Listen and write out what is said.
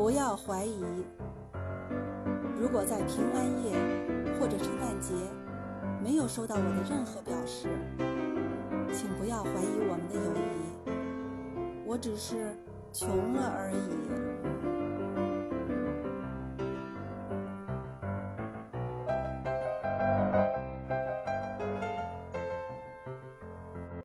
不要怀疑。如果在平安夜或者圣诞节没有收到我的任何表示请不要怀疑我们的友谊。我只是穷了而已。